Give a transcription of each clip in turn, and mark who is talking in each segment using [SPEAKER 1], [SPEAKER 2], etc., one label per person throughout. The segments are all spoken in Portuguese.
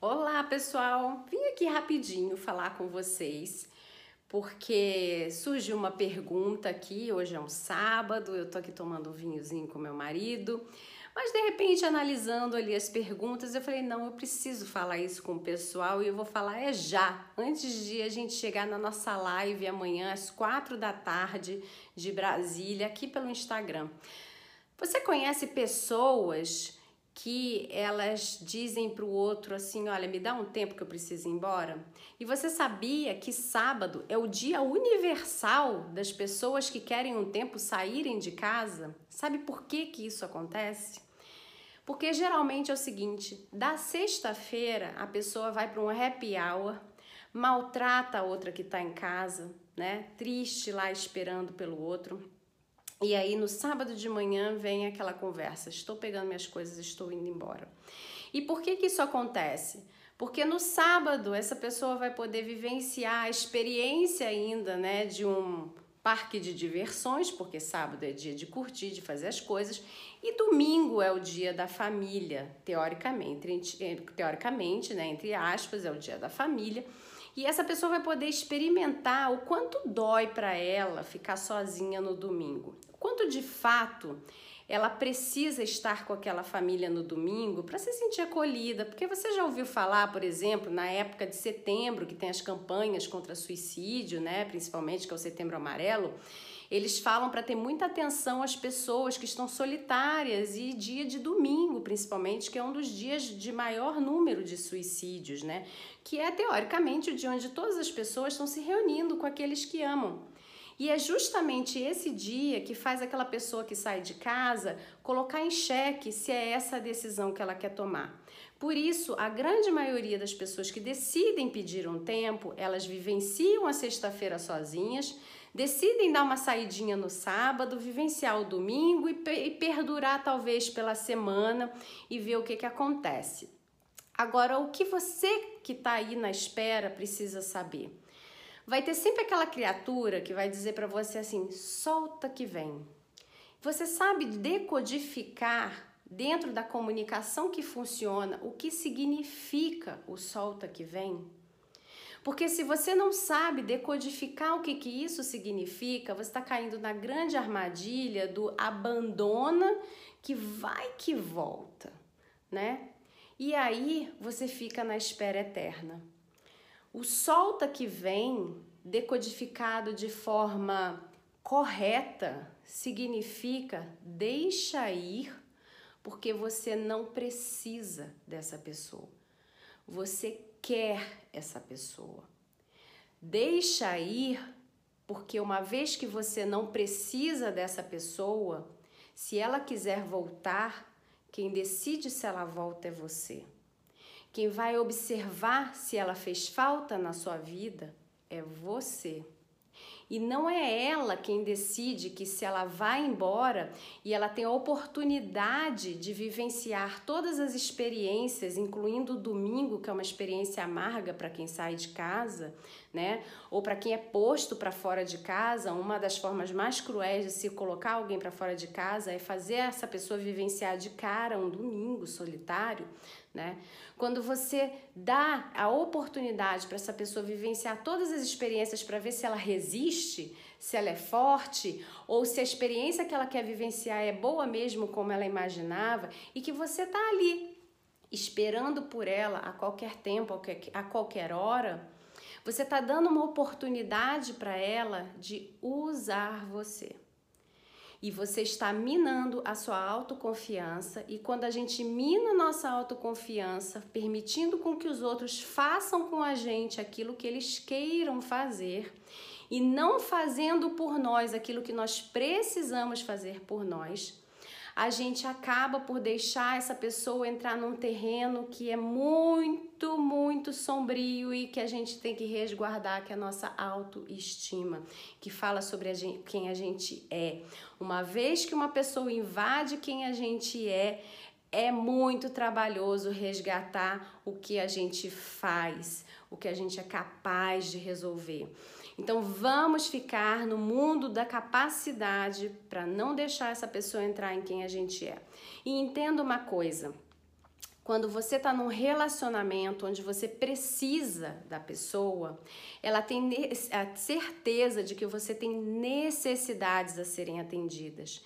[SPEAKER 1] Olá, pessoal! Vim aqui rapidinho falar com vocês porque surgiu uma pergunta aqui. Hoje é um sábado, eu tô aqui tomando um vinhozinho com meu marido, mas de repente, analisando ali as perguntas, eu falei: não, eu preciso falar isso com o pessoal e eu vou falar é já, antes de a gente chegar na nossa live amanhã, às quatro da tarde de Brasília, aqui pelo Instagram. Você conhece pessoas que elas dizem para o outro assim: olha, me dá um tempo que eu preciso ir embora? E você sabia que sábado é o dia universal das pessoas que querem um tempo saírem de casa? Sabe por que, que isso acontece? Porque geralmente é o seguinte: da sexta-feira a pessoa vai para um happy hour, maltrata a outra que está em casa, né? Triste lá esperando pelo outro e aí no sábado de manhã vem aquela conversa: estou pegando minhas coisas, estou indo embora. E por que que isso acontece? Porque no sábado essa pessoa vai poder vivenciar a experiência ainda, né, de um parque de diversões, porque sábado é dia de curtir, de fazer as coisas, e domingo é o dia da família, teoricamente, teoricamente, né, entre aspas, é o dia da família. E essa pessoa vai poder experimentar o quanto dói para ela ficar sozinha no domingo. O quanto de fato ela precisa estar com aquela família no domingo para se sentir acolhida. Porque você já ouviu falar, por exemplo, na época de setembro, que tem as campanhas contra suicídio, né, principalmente que é o Setembro Amarelo, eles falam para ter muita atenção às pessoas que estão solitárias e dia de domingo, principalmente, que é um dos dias de maior número de suicídios, né? Que é teoricamente o dia onde todas as pessoas estão se reunindo com aqueles que amam. E é justamente esse dia que faz aquela pessoa que sai de casa colocar em xeque se é essa a decisão que ela quer tomar. Por isso, a grande maioria das pessoas que decidem pedir um tempo, elas vivenciam a sexta-feira sozinhas, decidem dar uma saidinha no sábado, vivenciar o domingo e, e perdurar talvez pela semana e ver o que, que acontece. Agora, o que você que está aí na espera precisa saber? Vai ter sempre aquela criatura que vai dizer para você assim: solta que vem. Você sabe decodificar dentro da comunicação que funciona o que significa o solta que vem? Porque se você não sabe decodificar o que, que isso significa, você está caindo na grande armadilha do abandona que vai que volta, né? E aí você fica na espera eterna. O solta que vem, decodificado de forma correta, significa deixa ir, porque você não precisa dessa pessoa. Você quer essa pessoa. Deixa ir, porque uma vez que você não precisa dessa pessoa, se ela quiser voltar, quem decide se ela volta é você. Quem vai observar se ela fez falta na sua vida é você. E não é ela quem decide que se ela vai embora e ela tem a oportunidade de vivenciar todas as experiências, incluindo o domingo, que é uma experiência amarga para quem sai de casa, né? Ou para quem é posto para fora de casa, uma das formas mais cruéis de se colocar alguém para fora de casa é fazer essa pessoa vivenciar de cara um domingo solitário, né? Quando você dá a oportunidade para essa pessoa vivenciar todas as experiências para ver se ela resiste, se ela é forte ou se a experiência que ela quer vivenciar é boa mesmo como ela imaginava e que você tá ali esperando por ela a qualquer tempo, a qualquer hora, você está dando uma oportunidade para ela de usar você e você está minando a sua autoconfiança. E quando a gente mina nossa autoconfiança, permitindo com que os outros façam com a gente aquilo que eles queiram fazer e não fazendo por nós aquilo que nós precisamos fazer por nós, a gente acaba por deixar essa pessoa entrar num terreno que é muito, muito sombrio e que a gente tem que resguardar, que é a nossa autoestima, que fala sobre a gente, quem a gente é. Uma vez que uma pessoa invade quem a gente é, é muito trabalhoso resgatar o que a gente faz, o que a gente é capaz de resolver. Então vamos ficar no mundo da capacidade para não deixar essa pessoa entrar em quem a gente é. E entenda uma coisa: quando você está num relacionamento onde você precisa da pessoa, ela tem a certeza de que você tem necessidades a serem atendidas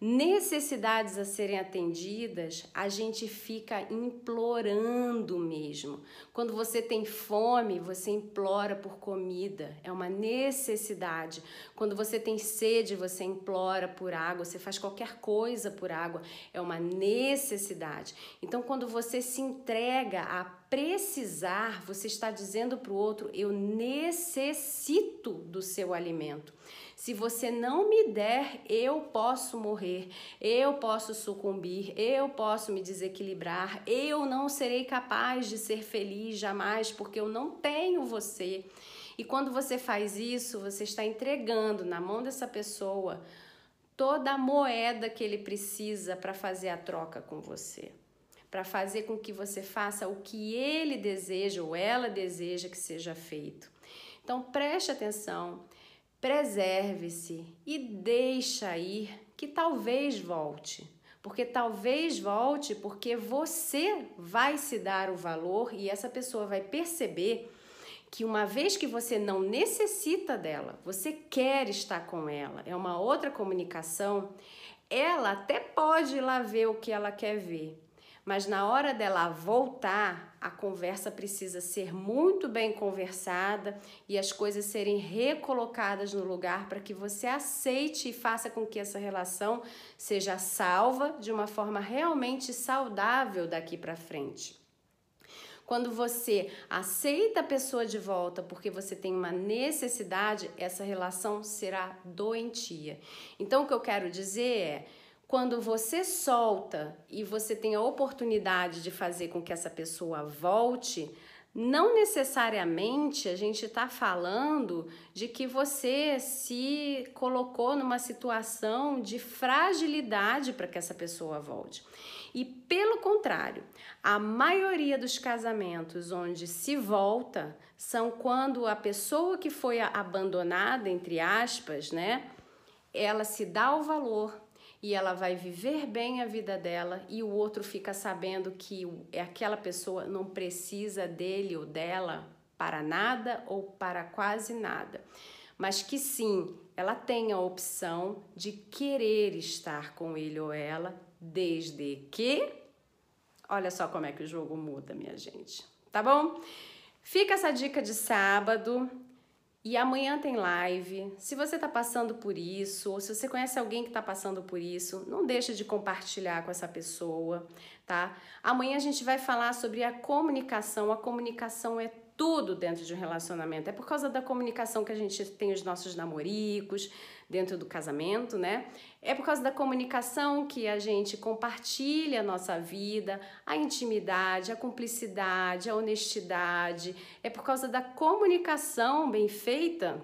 [SPEAKER 1] necessidades a serem atendidas, a gente fica implorando mesmo. Quando você tem fome, você implora por comida, é uma necessidade. Quando você tem sede, você implora por água, você faz qualquer coisa por água, é uma necessidade. Então, quando você se entrega a precisar, você está dizendo para o outro: eu necessito do seu alimento. Se você não me der, eu posso morrer, eu posso sucumbir, eu posso me desequilibrar, eu não serei capaz de ser feliz jamais porque eu não tenho você. E quando você faz isso, você está entregando na mão dessa pessoa toda a moeda que ele precisa para fazer a troca com você. Para fazer com que você faça o que ele deseja ou ela deseja que seja feito. Então preste atenção preserve-se e deixa ir que talvez volte. Porque talvez volte porque você vai se dar o valor e essa pessoa vai perceber que uma vez que você não necessita dela, você quer estar com ela, é uma outra comunicação, ela até pode ir lá ver o que ela quer ver, mas na hora dela voltar, a conversa precisa ser muito bem conversada e as coisas serem recolocadas no lugar para que você aceite e faça com que essa relação seja salva de uma forma realmente saudável daqui para frente. Quando você aceita a pessoa de volta porque você tem uma necessidade, essa relação será doentia. Então, o que eu quero dizer é quando você solta e você tem a oportunidade de fazer com que essa pessoa volte, não necessariamente a gente está falando de que você se colocou numa situação de fragilidade para que essa pessoa volte. E pelo contrário, a maioria dos casamentos onde se volta são quando a pessoa que foi abandonada, entre aspas, né, ela se dá o valor, e ela vai viver bem a vida dela e o outro fica sabendo que é aquela pessoa não precisa dele ou dela para nada ou para quase nada, mas que sim, ela tem a opção de querer estar com ele ou ela, desde que Olha só como é que o jogo muda, minha gente. Tá bom? Fica essa dica de sábado. E amanhã tem live. Se você está passando por isso, ou se você conhece alguém que está passando por isso, não deixe de compartilhar com essa pessoa, tá? Amanhã a gente vai falar sobre a comunicação. A comunicação é tudo dentro de um relacionamento. É por causa da comunicação que a gente tem os nossos namoricos, dentro do casamento, né? É por causa da comunicação que a gente compartilha a nossa vida, a intimidade, a cumplicidade, a honestidade. É por causa da comunicação bem feita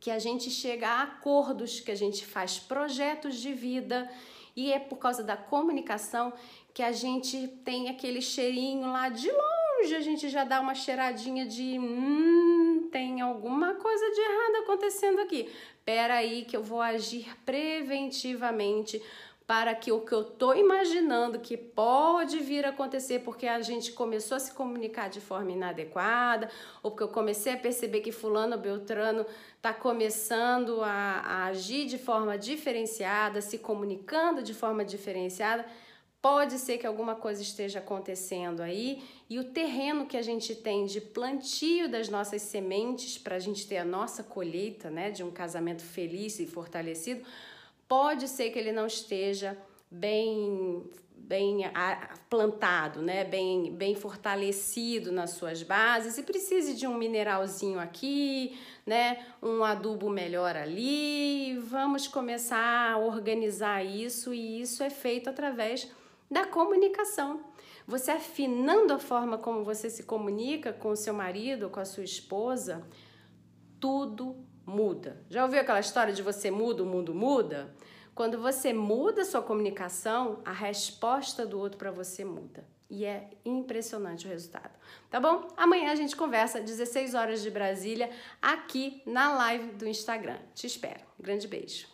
[SPEAKER 1] que a gente chega a acordos, que a gente faz projetos de vida. E é por causa da comunicação que a gente tem aquele cheirinho lá de longe, a gente já dá uma cheiradinha de hum, tem alguma coisa de errado acontecendo aqui. Pera aí que eu vou agir preventivamente para que o que eu estou imaginando que pode vir a acontecer porque a gente começou a se comunicar de forma inadequada, ou porque eu comecei a perceber que fulano Beltrano está começando a, a agir de forma diferenciada, se comunicando de forma diferenciada, Pode ser que alguma coisa esteja acontecendo aí e o terreno que a gente tem de plantio das nossas sementes para a gente ter a nossa colheita, né, de um casamento feliz e fortalecido, pode ser que ele não esteja bem bem plantado, né, bem bem fortalecido nas suas bases e precise de um mineralzinho aqui, né, um adubo melhor ali. Vamos começar a organizar isso e isso é feito através da comunicação. Você afinando a forma como você se comunica com o seu marido, com a sua esposa, tudo muda. Já ouviu aquela história de você muda, o mundo muda? Quando você muda a sua comunicação, a resposta do outro para você muda. E é impressionante o resultado. Tá bom? Amanhã a gente conversa 16 horas de Brasília aqui na live do Instagram. Te espero. grande beijo.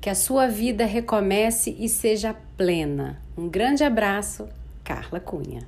[SPEAKER 1] Que a sua vida recomece e seja plena. Um grande abraço, Carla Cunha.